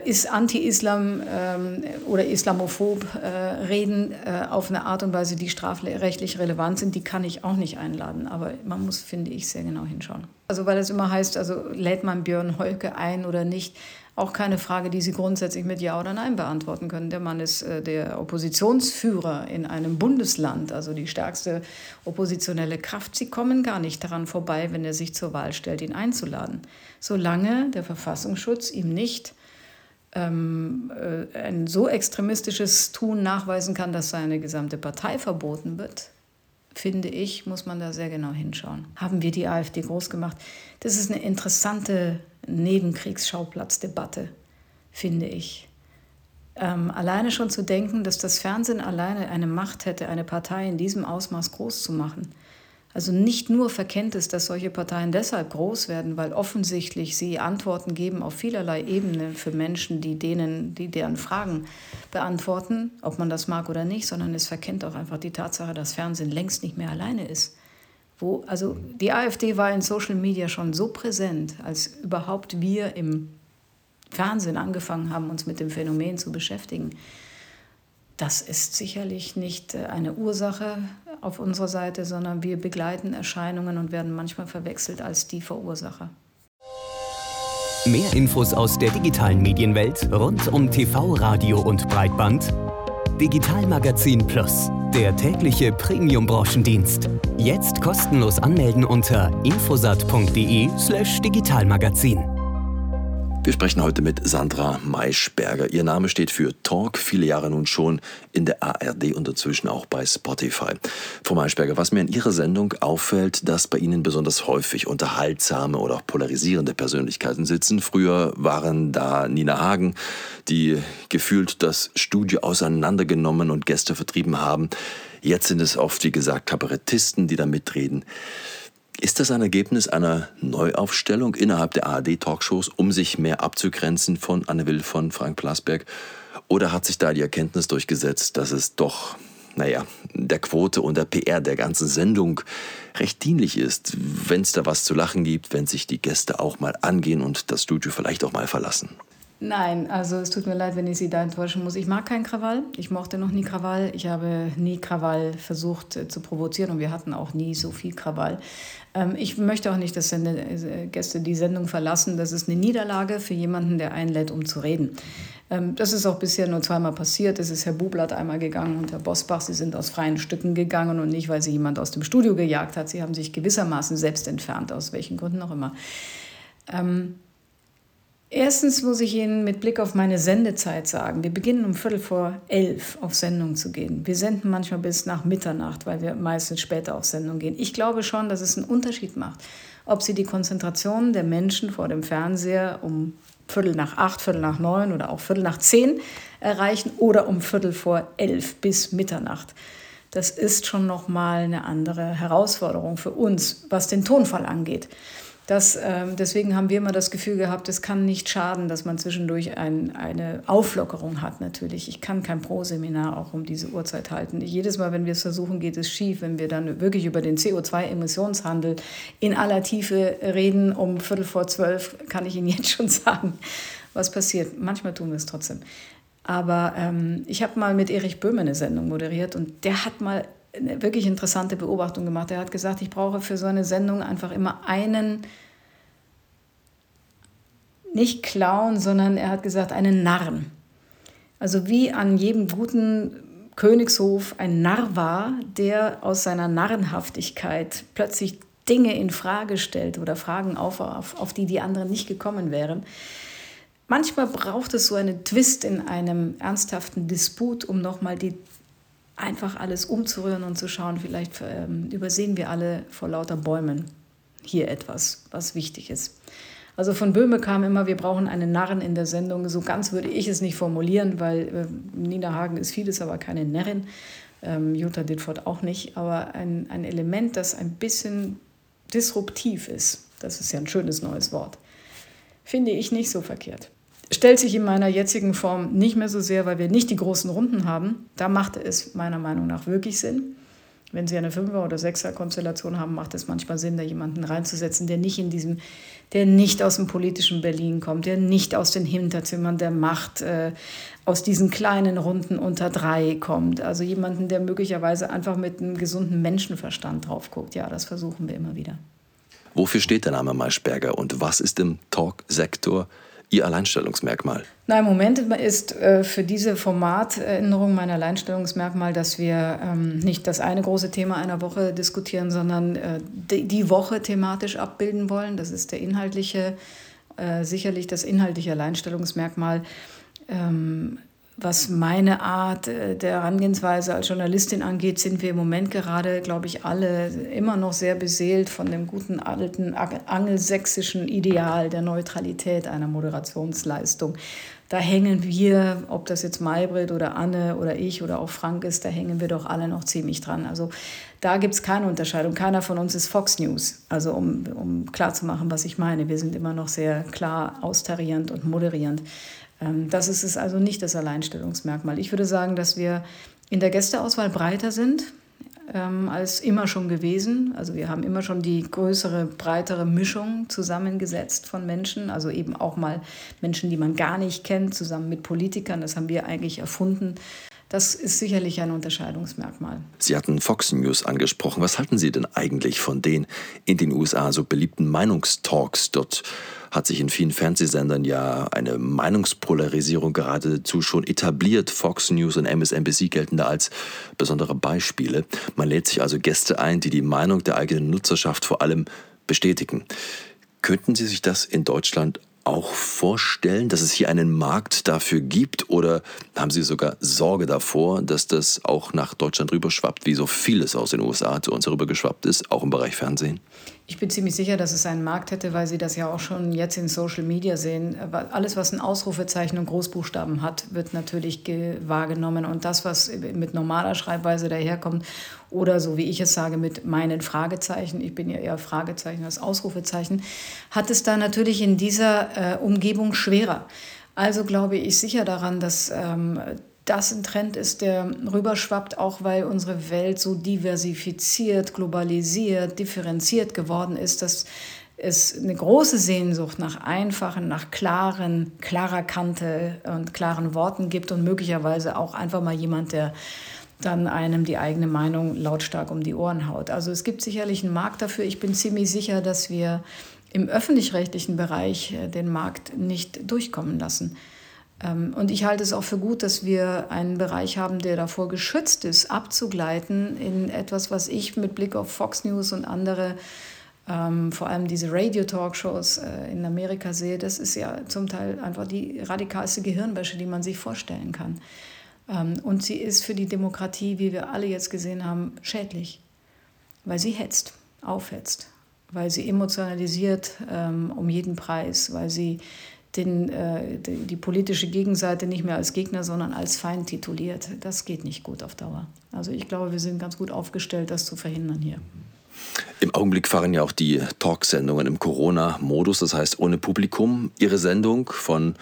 Speaker 3: ist Anti-Islam ähm, oder islamophob äh, reden äh, auf eine Art und Weise, die strafrechtlich relevant sind, die kann ich auch nicht einladen. Aber man muss, finde ich, sehr genau hinschauen. Also weil es immer heißt, also lädt man Björn Holke ein oder nicht, auch keine Frage, die Sie grundsätzlich mit Ja oder Nein beantworten können. Der Mann ist äh, der Oppositionsführer in einem Bundesland, also die stärkste oppositionelle Kraft. Sie kommen gar nicht daran vorbei, wenn er sich zur Wahl stellt, ihn einzuladen. Solange der Verfassungsschutz ihm nicht ähm, äh, ein so extremistisches Tun nachweisen kann, dass seine gesamte Partei verboten wird, finde ich, muss man da sehr genau hinschauen. Haben wir die AfD groß gemacht? Das ist eine interessante Nebenkriegsschauplatzddebatte, finde ich. Ähm, alleine schon zu denken, dass das Fernsehen alleine eine Macht hätte, eine Partei in diesem Ausmaß groß zu machen, also nicht nur verkennt es, dass solche Parteien deshalb groß werden, weil offensichtlich sie Antworten geben auf vielerlei Ebenen für Menschen, die denen, die deren Fragen beantworten, ob man das mag oder nicht, sondern es verkennt auch einfach die Tatsache, dass Fernsehen längst nicht mehr alleine ist. Wo, also die AfD war in Social Media schon so präsent, als überhaupt wir im Fernsehen angefangen haben, uns mit dem Phänomen zu beschäftigen das ist sicherlich nicht äh, eine Ursache auf unserer Seite, sondern wir begleiten Erscheinungen und werden manchmal verwechselt als die Verursacher.
Speaker 10: Mehr Infos aus der digitalen Medienwelt rund um TV, Radio und Breitband. Digitalmagazin Plus, der tägliche Premium-Branchendienst. Jetzt kostenlos anmelden unter infosat.de/slash digitalmagazin.
Speaker 11: Wir sprechen heute mit Sandra Maischberger. Ihr Name steht für Talk, viele Jahre nun schon in der ARD und dazwischen auch bei Spotify. Frau Maischberger, was mir in Ihrer Sendung auffällt, dass bei Ihnen besonders häufig unterhaltsame oder auch polarisierende Persönlichkeiten sitzen. Früher waren da Nina Hagen, die gefühlt das Studio auseinandergenommen und Gäste vertrieben haben. Jetzt sind es oft, wie gesagt, Kabarettisten, die da mitreden. Ist das ein Ergebnis einer Neuaufstellung innerhalb der ARD-Talkshows, um sich mehr abzugrenzen von Anne Will, von Frank Plasberg? Oder hat sich da die Erkenntnis durchgesetzt, dass es doch, naja, der Quote und der PR der ganzen Sendung recht dienlich ist, wenn es da was zu lachen gibt, wenn sich die Gäste auch mal angehen und das Studio vielleicht auch mal verlassen?
Speaker 3: Nein, also es tut mir leid, wenn ich Sie da enttäuschen muss. Ich mag keinen Krawall. Ich mochte noch nie Krawall. Ich habe nie Krawall versucht äh, zu provozieren und wir hatten auch nie so viel Krawall. Ähm, ich möchte auch nicht, dass äh, Gäste die Sendung verlassen. Das ist eine Niederlage für jemanden, der einlädt, um zu reden. Ähm, das ist auch bisher nur zweimal passiert. Es ist Herr Bublatt einmal gegangen und Herr Bosbach. Sie sind aus freien Stücken gegangen und nicht, weil sie jemand aus dem Studio gejagt hat. Sie haben sich gewissermaßen selbst entfernt, aus welchen Gründen auch immer. Erstens muss ich Ihnen mit Blick auf meine Sendezeit sagen, wir beginnen um Viertel vor elf auf Sendung zu gehen. Wir senden manchmal bis nach Mitternacht, weil wir meistens später auf Sendung gehen. Ich glaube schon, dass es einen Unterschied macht, ob Sie die Konzentration der Menschen vor dem Fernseher um Viertel nach acht, Viertel nach neun oder auch Viertel nach zehn erreichen oder um Viertel vor elf bis Mitternacht. Das ist schon nochmal eine andere Herausforderung für uns, was den Tonfall angeht. Das, ähm, deswegen haben wir immer das Gefühl gehabt, es kann nicht schaden, dass man zwischendurch ein, eine Auflockerung hat natürlich. Ich kann kein Pro-Seminar auch um diese Uhrzeit halten. Jedes Mal, wenn wir es versuchen, geht es schief. Wenn wir dann wirklich über den CO2-Emissionshandel in aller Tiefe reden, um Viertel vor zwölf, kann ich Ihnen jetzt schon sagen, was passiert. Manchmal tun wir es trotzdem. Aber ähm, ich habe mal mit Erich Böhme eine Sendung moderiert und der hat mal eine wirklich interessante Beobachtung gemacht. Er hat gesagt, ich brauche für so eine Sendung einfach immer einen, nicht Clown, sondern er hat gesagt, einen Narren. Also wie an jedem guten Königshof ein Narr war, der aus seiner Narrenhaftigkeit plötzlich Dinge in Frage stellt oder Fragen auf, auf, auf die die anderen nicht gekommen wären. Manchmal braucht es so einen Twist in einem ernsthaften Disput, um nochmal die einfach alles umzurühren und zu schauen, vielleicht ähm, übersehen wir alle vor lauter Bäumen hier etwas, was wichtig ist. Also von Böhme kam immer, wir brauchen einen Narren in der Sendung. So ganz würde ich es nicht formulieren, weil äh, Nina Hagen ist vieles, aber keine Närrin. Ähm, Jutta Ditford auch nicht. Aber ein, ein Element, das ein bisschen disruptiv ist, das ist ja ein schönes neues Wort, finde ich nicht so verkehrt stellt sich in meiner jetzigen Form nicht mehr so sehr, weil wir nicht die großen Runden haben. Da macht es meiner Meinung nach wirklich Sinn. Wenn Sie eine Fünfer- oder Sechser-Konstellation haben, macht es manchmal Sinn, da jemanden reinzusetzen, der nicht in diesem, der nicht aus dem politischen Berlin kommt, der nicht aus den Hinterzimmern der Macht, äh, aus diesen kleinen Runden unter drei kommt. Also jemanden, der möglicherweise einfach mit einem gesunden Menschenverstand drauf guckt. Ja, das versuchen wir immer wieder.
Speaker 11: Wofür steht der Name Maischberger und was ist im Talk-Sektor Ihr Alleinstellungsmerkmal?
Speaker 3: Na, im Moment ist äh, für diese Formatänderung mein Alleinstellungsmerkmal, dass wir ähm, nicht das eine große Thema einer Woche diskutieren, sondern äh, die, die, Woche thematisch abbilden wollen. Das ist der inhaltliche, äh, sicherlich das inhaltliche Alleinstellungsmerkmal. Ähm, was meine Art äh, der Herangehensweise als Journalistin angeht, sind wir im Moment gerade, glaube ich, alle immer noch sehr beseelt von dem guten alten angelsächsischen Ideal der Neutralität einer Moderationsleistung. Da hängen wir, ob das jetzt Maybrit oder Anne oder ich oder auch Frank ist, da hängen wir doch alle noch ziemlich dran. Also da gibt es keine Unterscheidung. Keiner von uns ist Fox News. Also um, um klarzumachen, was ich meine. Wir sind immer noch sehr klar austarierend und moderierend. Ähm, das ist es also nicht das Alleinstellungsmerkmal. Ich würde sagen, dass wir in der Gästeauswahl breiter sind ähm, als immer schon gewesen. Also wir haben immer schon die größere, breitere Mischung zusammengesetzt von Menschen, also eben auch mal Menschen, die man gar nicht kennt, zusammen mit Politikern. Das haben wir eigentlich erfunden Das ist sicherlich ein Unterscheidungsmerkmal.
Speaker 11: Sie hatten Fox News angesprochen. Was halten Sie denn eigentlich von den in den USA so beliebten Meinungstalks? Dort hat sich in vielen Fernsehsendern ja eine Meinungspolarisierung geradezu schon etabliert. Fox News und MSNBC gelten da als besondere Beispiele. Man lädt sich also Gäste ein, die die Meinung der eigenen Nutzerschaft vor allem bestätigen. Könnten Sie sich das in Deutschland auch vorstellen, dass es hier einen Markt dafür gibt oder haben Sie sogar Sorge davor, dass das auch nach Deutschland rüberschwappt, wie so vieles aus den USA zu uns rübergeschwappt ist, auch im Bereich Fernsehen?
Speaker 3: Ich bin ziemlich sicher, dass es einen Markt hätte, weil Sie das ja auch schon jetzt in Social Media sehen. Alles, was ein Ausrufezeichen und Großbuchstaben hat, wird natürlich wahrgenommen. Und das, was mit normaler Schreibweise daherkommt oder so wie ich es sage, mit meinen Fragezeichen, ich bin ja eher Fragezeichen als Ausrufezeichen, hat es da natürlich in dieser äh, Umgebung schwerer. Also glaube ich sicher daran, dass ähm, das ein Trend ist, der rüberschwappt, auch weil unsere Welt so diversifiziert, globalisiert, differenziert geworden ist, dass es eine große Sehnsucht nach einfachen, nach klaren, klarer Kante und klaren Worten gibt und möglicherweise auch einfach mal jemand, der dann einem die eigene Meinung lautstark um die Ohren haut. Also es gibt sicherlich einen Markt dafür. Ich bin ziemlich sicher, dass wir im öffentlich-rechtlichen Bereich äh, den Markt nicht durchkommen lassen. Ähm, und ich halte es auch für gut, dass wir einen Bereich haben, der davor geschützt ist, abzugleiten in etwas, was ich mit Blick auf Fox News und andere, ähm, vor allem diese Radio-Talkshows äh, in Amerika sehe. Das ist ja zum Teil einfach die radikalste Gehirnwäsche, die man sich vorstellen kann. Ähm, und sie ist für die Demokratie, wie wir alle jetzt gesehen haben, schädlich, weil sie hetzt, aufhetzt, weil sie emotionalisiert ähm, um jeden Preis, weil sie den, äh, die, die, politische Gegenseite nicht mehr als Gegner, sondern als Feind tituliert. Das geht nicht gut auf Dauer. Also ich glaube, wir sind ganz gut aufgestellt, das zu verhindern hier.
Speaker 11: Im Augenblick fahren ja auch die Talksendungen im Corona-Modus, das heißt ohne Publikum. Ihre Sendung von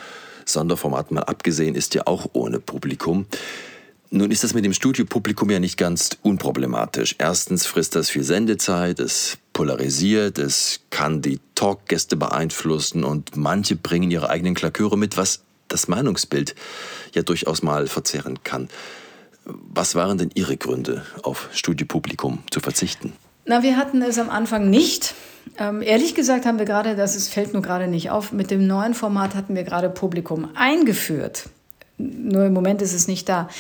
Speaker 11: Sonderformat mal abgesehen ist ja auch ohne Publikum. Nun ist das mit dem Studiopublikum ja nicht ganz unproblematisch. Erstens frisst das viel Sendezeit, es polarisiert, es kann die Talkgäste beeinflussen und manche bringen ihre eigenen Klaköre mit, was das Meinungsbild ja durchaus mal verzehren kann. Was waren denn Ihre Gründe, auf Studiopublikum zu verzichten?
Speaker 3: Na, wir hatten es am Anfang nicht. Ähm, ehrlich gesagt haben wir gerade, das ist, fällt nur gerade nicht auf, mit dem neuen Format hatten wir gerade Publikum eingeführt. Nur im Moment ist es nicht da.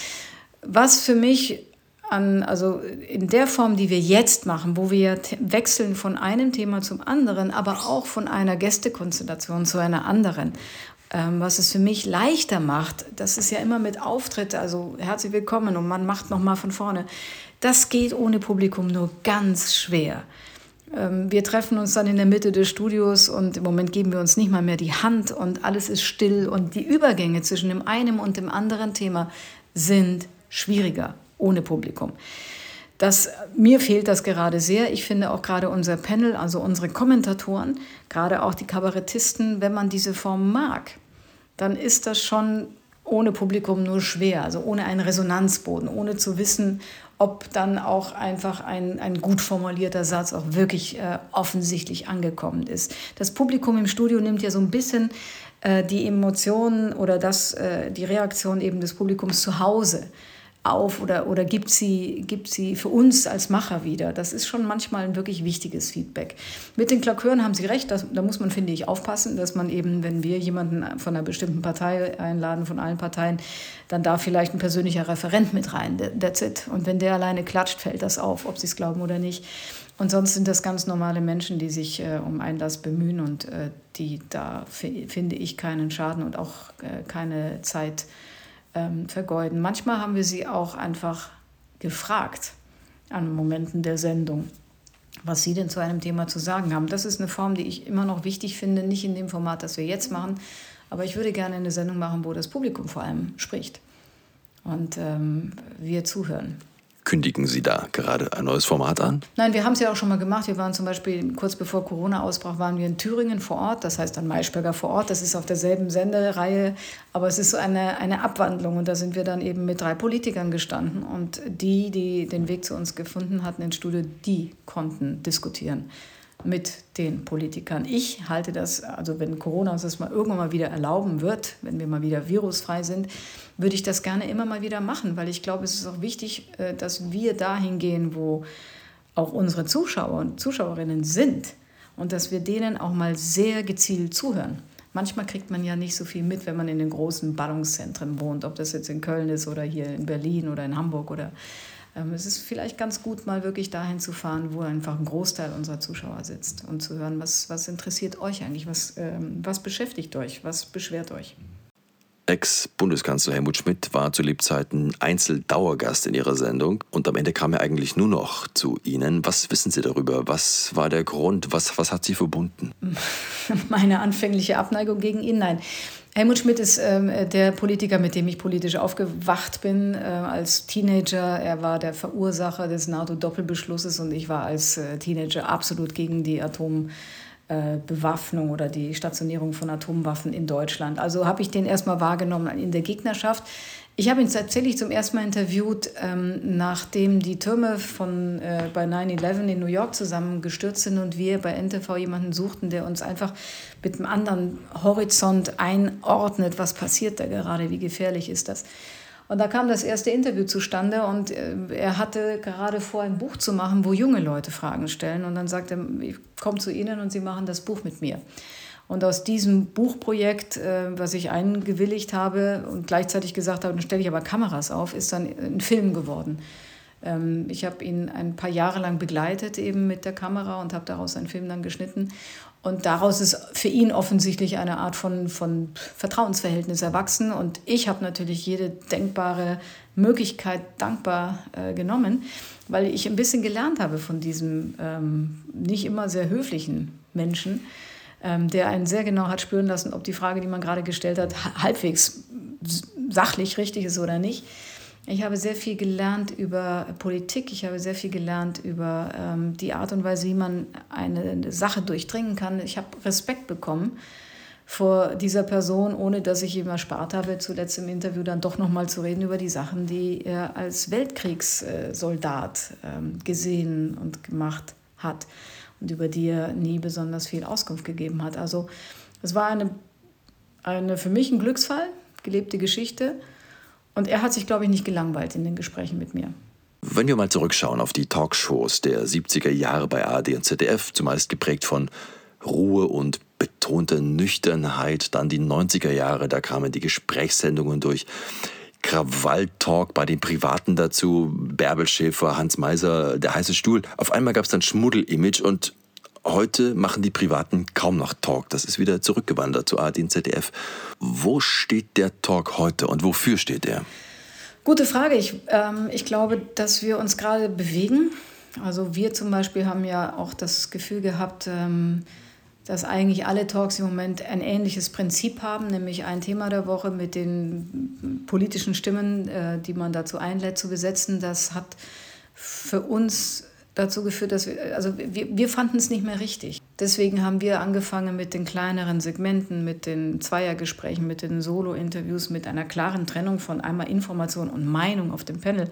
Speaker 3: Was für mich an, also in der Form, die wir jetzt machen, wo wir wechseln von einem Thema zum anderen, aber auch von einer Gästekonstellation zu einer anderen, ähm, was es für mich leichter macht, das ist ja immer mit Auftritt, also herzlich willkommen und man macht nochmal von vorne. Das geht ohne Publikum nur ganz schwer. Ähm, wir treffen uns dann in der Mitte des Studios und im Moment geben wir uns nicht mal mehr die Hand und alles ist still und die Übergänge zwischen dem einen und dem anderen Thema sind schwieriger ohne Publikum. Das, mir fehlt das gerade sehr. Ich finde auch gerade unser Panel, also unsere Kommentatoren, gerade auch die Kabarettisten, wenn man diese Form mag, dann ist das schon ohne Publikum nur schwer, also ohne einen Resonanzboden, ohne zu wissen, ob dann auch einfach ein, ein gut formulierter Satz auch wirklich äh, offensichtlich angekommen ist. Das Publikum im Studio nimmt ja so ein bisschen äh, die Emotionen oder das, äh, die Reaktion eben des Publikums zu Hause auf oder, oder gibt, sie, gibt sie für uns als Macher wieder. Das ist schon manchmal ein wirklich wichtiges Feedback. Mit den Klakören haben Sie recht, das, da muss man, finde ich, aufpassen, dass man eben, wenn wir jemanden von einer bestimmten Partei einladen, von allen Parteien, dann darf vielleicht ein persönlicher Referent mit rein, that's it. Und wenn der alleine klatscht, fällt das auf, ob Sie es glauben oder nicht. Und sonst sind das ganz normale Menschen, die sich äh, um Einlass bemühen und äh, die da, finde ich, keinen Schaden und auch äh, keine Zeit ähm, vergeuden. Manchmal haben wir sie auch einfach gefragt an Momenten der Sendung, was sie denn zu einem Thema zu sagen haben. Das ist eine Form, die ich immer noch wichtig finde, nicht in dem Format, das wir jetzt machen, aber ich würde gerne eine Sendung machen, wo das Publikum vor allem spricht und ähm, wir zuhören.
Speaker 11: Kündigen Sie da gerade ein neues Format an?
Speaker 3: Nein, wir haben es ja auch schon mal gemacht. Wir waren zum Beispiel kurz bevor Corona ausbrach, waren wir in Thüringen vor Ort. Das heißt dann Maischberger vor Ort. Das ist auf derselben Sendereihe, aber es ist so eine, eine Abwandlung. Und da sind wir dann eben mit drei Politikern gestanden. Und die, die den Weg zu uns gefunden hatten ins Studio, die konnten diskutieren. Mit den Politikern. Ich halte das, also wenn Corona uns das mal irgendwann mal wieder erlauben wird, wenn wir mal wieder virusfrei sind, würde ich das gerne immer mal wieder machen, weil ich glaube, es ist auch wichtig, äh, dass wir dahin gehen, wo auch unsere Zuschauer und Zuschauerinnen sind und dass wir denen auch mal sehr gezielt zuhören. Manchmal kriegt man ja nicht so viel mit, wenn man in den großen Ballungszentren wohnt, ob das jetzt in Köln ist oder hier in Berlin oder in Hamburg oder es ist vielleicht ganz gut, mal wirklich dahin zu fahren, wo einfach ein Großteil unserer Zuschauer sitzt und zu hören, was, was interessiert euch eigentlich, was, ähm, was beschäftigt euch, was beschwert euch.
Speaker 11: Ex-Bundeskanzler Helmut Schmidt war zu Lebzeiten Einzeldauergast in ihrer Sendung und am Ende kam er eigentlich nur noch zu Ihnen. Was wissen Sie darüber? Was war der Grund? Was, was hat Sie verbunden?
Speaker 3: Meine anfängliche Abneigung gegen ihn? Nein. Helmut Schmidt ist ähm, der Politiker, mit dem ich politisch aufgewacht bin äh, als Teenager. Er war der Verursacher des NATO-Doppelbeschlusses und ich war als äh, Teenager absolut gegen die Atombewaffnung äh, oder die Stationierung von Atomwaffen in Deutschland. Also habe ich den erstmal wahrgenommen in der Gegnerschaft. Ich habe ihn tatsächlich zum ersten Mal interviewt, ähm, nachdem die Türme von, äh, bei 9-11 in New York zusammengestürzt sind und wir bei NTV jemanden suchten, der uns einfach mit einem anderen Horizont einordnet, was passiert da gerade, wie gefährlich ist das. Und da kam das erste Interview zustande und äh, er hatte gerade vor, ein Buch zu machen, wo junge Leute Fragen stellen. Und dann sagte er, ich komme zu Ihnen und Sie machen das Buch mit mir. Und aus diesem Buchprojekt, äh, was ich eingewilligt habe und gleichzeitig gesagt habe, dann stelle ich aber Kameras auf, ist dann ein Film geworden. Ähm, ich habe ihn ein paar Jahre lang begleitet eben mit der Kamera und habe daraus einen Film dann geschnitten. Und daraus ist für ihn offensichtlich eine Art von, von Vertrauensverhältnis erwachsen. Und ich habe natürlich jede denkbare Möglichkeit dankbar äh, genommen, weil ich ein bisschen gelernt habe von diesem ähm, nicht immer sehr höflichen Menschen ähm, der einen sehr genau hat spüren lassen, ob die Frage, die man gerade gestellt hat, halbwegs sachlich richtig ist oder nicht. Ich habe sehr viel gelernt über Politik, ich habe sehr viel gelernt über ähm, die Art und Weise, wie man eine Sache durchdringen kann. Ich habe Respekt bekommen vor dieser Person, ohne dass ich ihm erspart habe, zuletzt im Interview dann doch nochmal zu reden über die Sachen, die er als Weltkriegssoldat ähm, gesehen und gemacht hat und über die er nie besonders viel Auskunft gegeben hat. Also es war eine, eine für mich ein Glücksfall, gelebte Geschichte. Und er hat sich, glaube ich, nicht gelangweilt in den Gesprächen mit mir.
Speaker 11: Wenn wir mal zurückschauen auf die Talkshows der 70er Jahre bei ARD und ZDF, zumeist geprägt von Ruhe und betonter Nüchternheit, dann die 90er Jahre, da kamen die Gesprächssendungen durch. Krawalltalk bei den Privaten dazu, Bärbel Schäfer, Hans Meiser, der heiße Stuhl. Auf einmal gab es dann Schmuddel-Image und heute machen die Privaten kaum noch Talk. Das ist wieder zurückgewandert zu ARD und ZDF. Wo steht der Talk heute und wofür steht er?
Speaker 3: Gute Frage. Ich, ähm, ich glaube, dass wir uns gerade bewegen. Also wir zum Beispiel haben ja auch das Gefühl gehabt, ähm, dass eigentlich alle Talks im Moment ein ähnliches Prinzip haben, nämlich ein Thema der Woche mit den politischen Stimmen, äh, die man dazu einlädt zu besetzen. Das hat für uns dazu geführt, dass wir, also wir, wir fanden es nicht mehr richtig. Deswegen haben wir angefangen mit den kleineren Segmenten, mit den Zweiergesprächen, mit den Solo-Interviews, mit einer klaren Trennung von einmal Information und Meinung auf dem Panel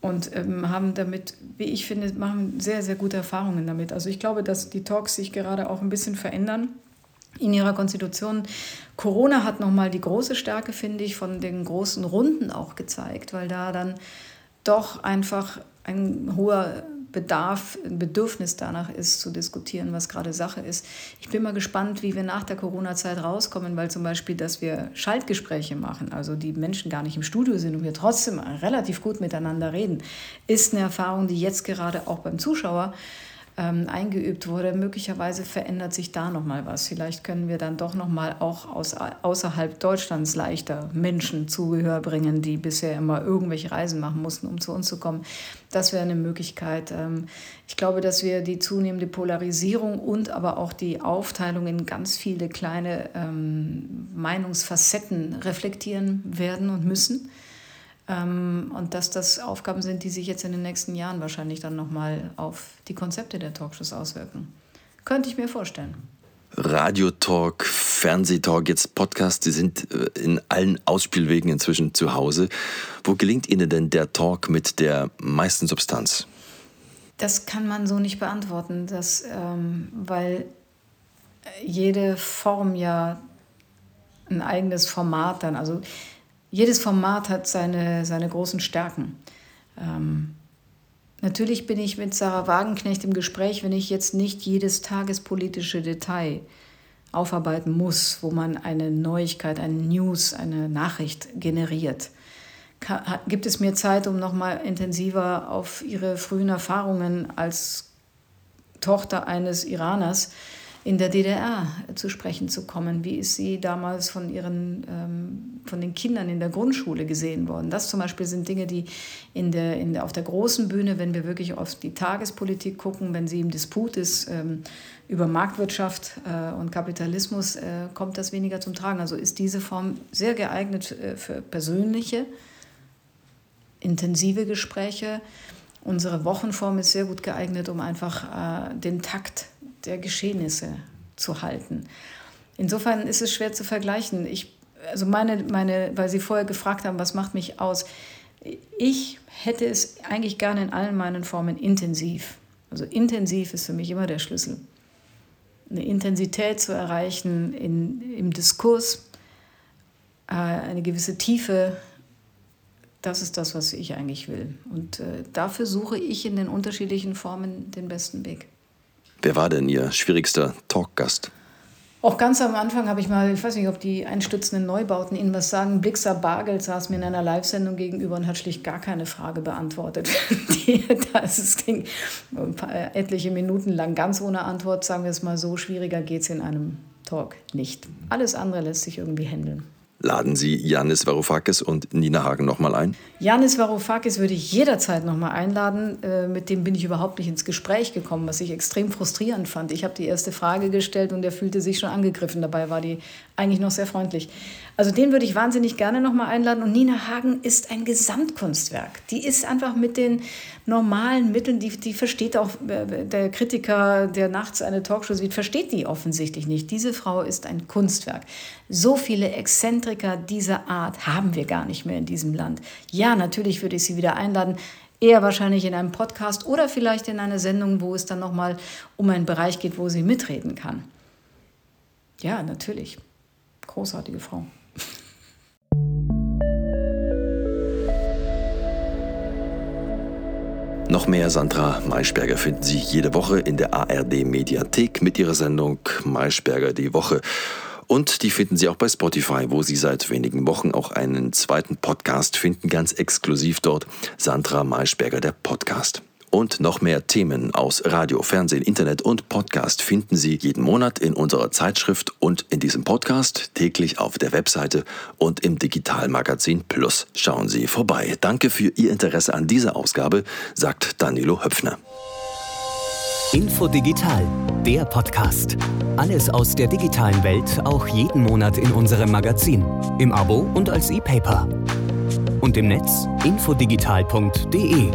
Speaker 3: und ähm, haben damit, wie ich finde, machen sehr, sehr gute Erfahrungen damit. Also ich glaube, dass die Talks sich gerade auch ein bisschen verändern in ihrer Konstitution. Corona hat nochmal die große Stärke, finde ich, von den großen Runden auch gezeigt, weil da dann doch einfach ein hoher Bedarf, ein Bedürfnis danach ist, zu diskutieren, was gerade Sache ist. Ich bin mal gespannt, wie wir nach der Corona-Zeit rauskommen, weil zum Beispiel, dass wir Schaltgespräche machen, also die Menschen gar nicht im Studio sind und wir trotzdem relativ gut miteinander reden, ist eine Erfahrung, die jetzt gerade auch beim Zuschauer ähm, eingeübt wurde. Möglicherweise verändert sich da noch mal was. Vielleicht können wir dann doch noch mal auch aus, außerhalb Deutschlands leichter Menschen Zugehör bringen, die bisher immer irgendwelche Reisen machen mussten, um zu uns zu kommen. Das wäre eine Möglichkeit. Ähm, ich glaube, dass wir die zunehmende Polarisierung und aber auch die Aufteilung in ganz viele kleine ähm, Meinungsfacetten reflektieren werden und müssen. Ähm, und dass das Aufgaben sind, die sich jetzt in den nächsten Jahren wahrscheinlich dann nochmal auf die Konzepte der Talkshows auswirken. Könnte ich mir vorstellen.
Speaker 11: Radiotalk, Fernsehtalk, jetzt Podcast, die sind äh, in allen Ausspielwegen inzwischen zu Hause. Wo gelingt Ihnen denn der Talk mit der meisten Substanz?
Speaker 3: Das kann man so nicht beantworten, das, ähm, weil jede Form ja ein eigenes Format dann, also jedes Format hat seine, seine großen Stärken. Ähm, natürlich bin ich mit Sarah Wagenknecht im Gespräch, wenn ich jetzt nicht jedes tagespolitische Detail aufarbeiten muss, wo man eine Neuigkeit, eine News, eine Nachricht generiert. Gibt es mir Zeit, um nochmal intensiver auf Ihre frühen Erfahrungen als Tochter eines Iraners in der DDR zu sprechen zu kommen. Wie ist sie damals von, ihren, ähm, von den Kindern in der Grundschule gesehen worden? Das zum Beispiel sind Dinge, die in der, in der, auf der großen Bühne, wenn wir wirklich auf die Tagespolitik gucken, wenn sie im Disput ist ähm, über Marktwirtschaft äh, und Kapitalismus, äh, kommt das weniger zum Tragen. Also ist diese Form sehr geeignet äh, für persönliche, intensive Gespräche. Unsere Wochenform ist sehr gut geeignet, um einfach äh, den Takt der Geschehnisse zu halten. Insofern ist es schwer zu vergleichen. Ich, also meine, meine, weil Sie vorher gefragt haben, was macht mich aus? Ich hätte es eigentlich gerne in allen meinen Formen intensiv. Also intensiv ist für mich immer der Schlüssel. Eine Intensität zu erreichen in, im Diskurs, äh, eine gewisse Tiefe, das ist das, was ich eigentlich will. Und äh, dafür suche ich in den unterschiedlichen Formen den besten Weg.
Speaker 11: Wer war denn Ihr schwierigster Talkgast?
Speaker 3: Auch ganz am Anfang habe ich mal, ich weiß nicht, ob die einstürzenden Neubauten Ihnen was sagen. Blixer Bargeld saß mir in einer Live-Sendung gegenüber und hat schlicht gar keine Frage beantwortet. Das ging etliche Minuten lang ganz ohne Antwort, sagen wir es mal so. Schwieriger geht es in einem Talk nicht. Alles andere lässt sich irgendwie handeln.
Speaker 11: Laden Sie Janis Varoufakis und Nina Hagen nochmal ein?
Speaker 3: Janis Varoufakis würde ich jederzeit nochmal einladen. Äh, mit dem bin ich überhaupt nicht ins Gespräch gekommen, was ich extrem frustrierend fand. Ich habe die erste Frage gestellt und er fühlte sich schon angegriffen. Dabei war die eigentlich noch sehr freundlich. Also den würde ich wahnsinnig gerne nochmal einladen. Und Nina Hagen ist ein Gesamtkunstwerk. Die ist einfach mit den normalen Mitteln, die, die versteht auch äh, der Kritiker, der nachts eine Talkshow sieht, versteht die offensichtlich nicht. Diese Frau ist ein Kunstwerk. So viele Exzentriker dieser Art haben wir gar nicht mehr in diesem Land. Ja, natürlich würde ich sie wieder einladen. Eher wahrscheinlich in einem Podcast oder vielleicht in einer Sendung, wo es dann nochmal um einen Bereich geht, wo sie mitreden kann. Ja, natürlich. Großartige Frau.
Speaker 11: Noch mehr Sandra Maischberger finden Sie jede Woche in der ARD Mediathek mit ihrer Sendung Maischberger die Woche. Und die finden Sie auch bei Spotify, wo Sie seit wenigen Wochen auch einen zweiten Podcast finden, ganz exklusiv dort. Sandra Maischberger, der Podcast. Und noch mehr Themen aus Radio, Fernsehen, Internet und Podcast finden Sie jeden Monat in unserer Zeitschrift und in diesem Podcast täglich auf der Webseite und im Digitalmagazin Plus. Schauen Sie vorbei. Danke für Ihr Interesse an dieser Ausgabe, sagt Danilo Höpfner.
Speaker 10: Info Digital, der Podcast. Alles aus der digitalen Welt, auch jeden Monat in unserem Magazin, im Abo und als E-Paper. Und im Netz infodigital.de.